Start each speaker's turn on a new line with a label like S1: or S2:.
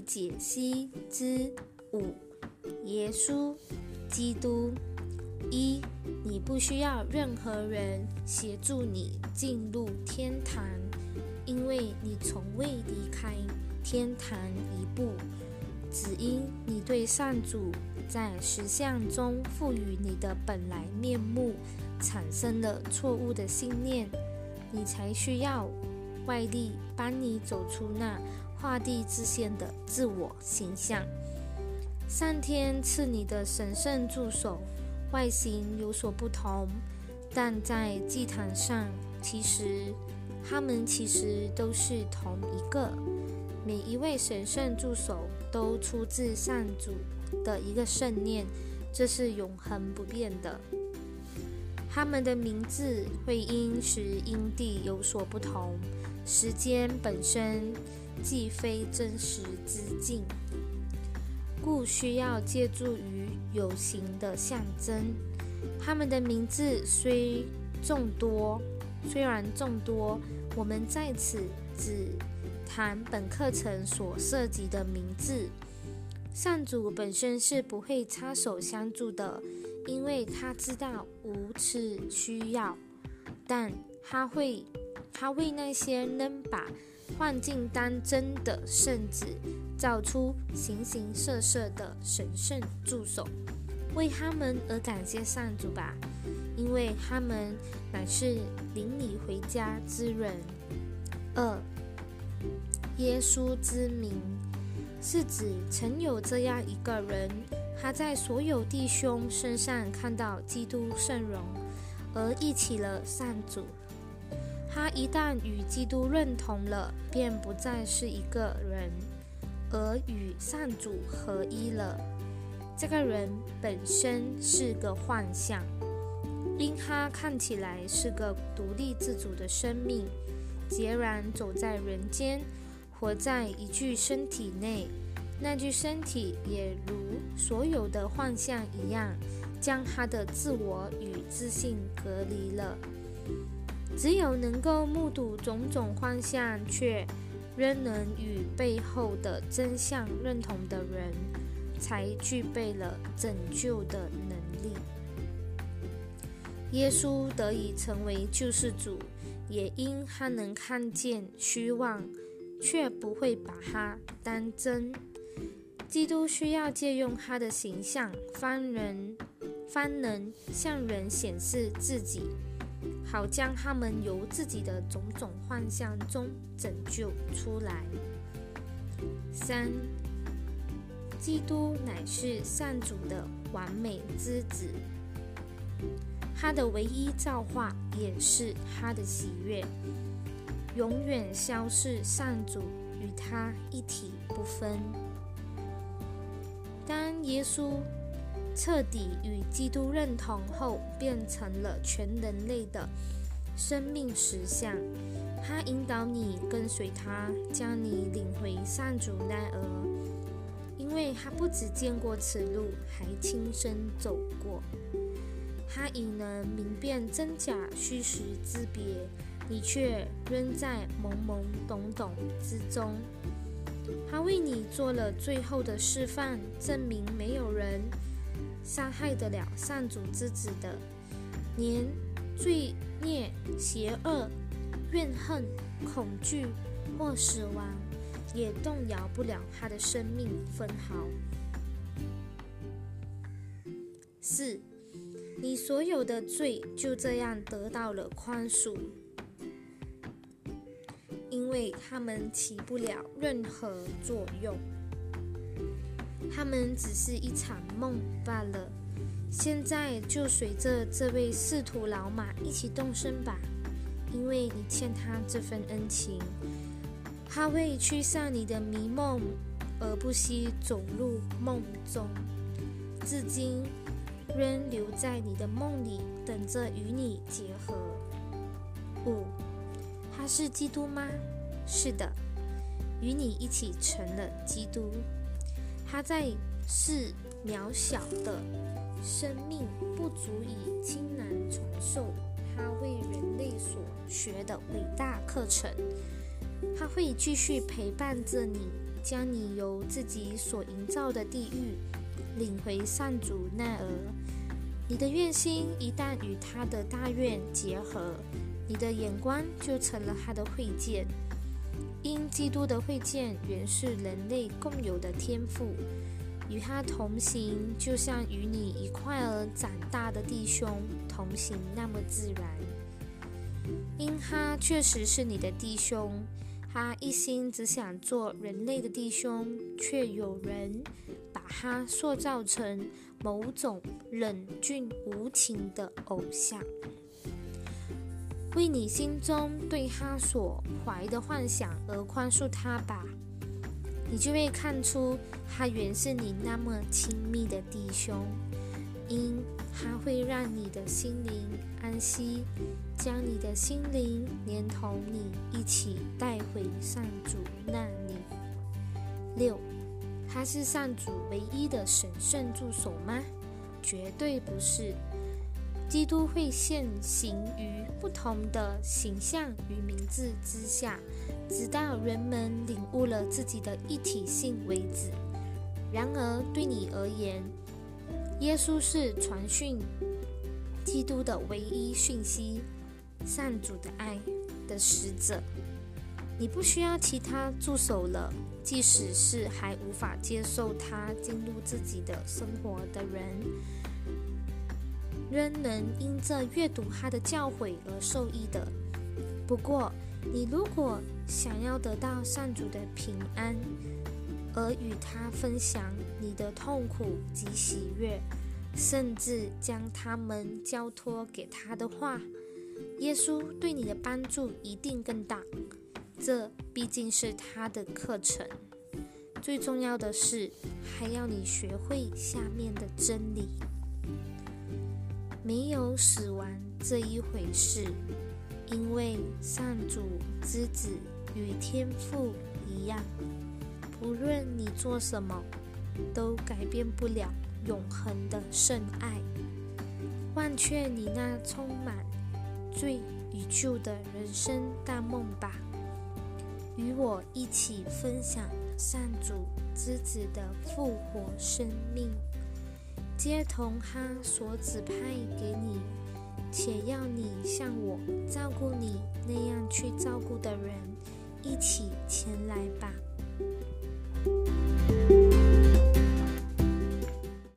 S1: 解析之五：耶稣基督。一，你不需要任何人协助你进入天堂，因为你从未离开天堂一步，只因你对上主在实相中赋予你的本来面目产生了错误的信念，你才需要外力帮你走出那画地自限的自我形象。上天赐你的神圣助手。外形有所不同，但在祭坛上，其实他们其实都是同一个。每一位神圣助手都出自上主的一个圣念，这是永恒不变的。他们的名字会因时因地有所不同，时间本身既非真实之境。故需要借助于有形的象征。他们的名字虽众多，虽然众多，我们在此只谈本课程所涉及的名字。上主本身是不会插手相助的，因为他知道无此需要。但他会，他为那些能把幻境当真的圣子。找出形形色色的神圣助手，为他们而感谢上主吧，因为他们乃是领你回家之人。二，耶稣之名是指曾有这样一个人，他在所有弟兄身上看到基督圣容，而忆起了上主。他一旦与基督认同了，便不再是一个人。而与上主合一了。这个人本身是个幻象，因他看起来是个独立自主的生命，孑然走在人间，活在一具身体内。那具身体也如所有的幻象一样，将他的自我与自信隔离了。只有能够目睹种种幻象，却。仍能与背后的真相认同的人，才具备了拯救的能力。耶稣得以成为救世主，也因他能看见虚妄，却不会把它当真。基督需要借用他的形象，方人方能向人显示自己。好将他们由自己的种种幻象中拯救出来。三，基督乃是上主的完美之子，他的唯一造化也是他的喜悦，永远消逝，上主与他一体不分。当耶稣。彻底与基督认同后，变成了全人类的生命实相。他引导你跟随他，将你领回上主那儿，因为他不只见过此路，还亲身走过。他已能明辨真假虚实之别，你却仍在懵懵懂懂之中。他为你做了最后的示范，证明没有人。伤害得了上主之子的，连罪孽、邪恶、怨恨、恐惧或死亡，也动摇不了他的生命分毫。四，你所有的罪就这样得到了宽恕，因为他们起不了任何作用。他们只是一场梦罢了。现在就随着这位仕途老马一起动身吧，因为你欠他这份恩情。他会驱散你的迷梦，而不惜走入梦中，至今仍留在你的梦里，等着与你结合。五，他是基督吗？是的，与你一起成了基督。他在是渺小的生命，不足以轻难承受他为人类所学的伟大课程。他会继续陪伴着你，将你由自己所营造的地狱领回上主那儿。你的愿心一旦与他的大愿结合，你的眼光就成了他的会见。因基督的会见原是人类共有的天赋，与他同行，就像与你一块儿长大的弟兄同行那么自然。因他确实是你的弟兄，他一心只想做人类的弟兄，却有人把他塑造成某种冷峻无情的偶像。为你心中对他所怀的幻想而宽恕他吧，你就会看出他原是你那么亲密的弟兄，因他会让你的心灵安息，将你的心灵连同你一起带回上主那里。六，他是上主唯一的神圣助手吗？绝对不是。基督会现形于不同的形象与名字之下，直到人们领悟了自己的一体性为止。然而，对你而言，耶稣是传讯基督的唯一讯息，上主的爱的使者。你不需要其他助手了，即使是还无法接受他进入自己的生活的人。仍能因这阅读他的教诲而受益的。不过，你如果想要得到上主的平安，而与他分享你的痛苦及喜悦，甚至将他们交托给他的话，耶稣对你的帮助一定更大。这毕竟是他的课程。最重要的是，还要你学会下面的真理。没有死亡这一回事，因为上主之子与天父一样，不论你做什么，都改变不了永恒的圣爱。忘却你那充满罪与救的人生大梦吧，与我一起分享上主之子的复活生命。接同他所指派给你，且要你像我照顾你那样去照顾的人，一起前来吧。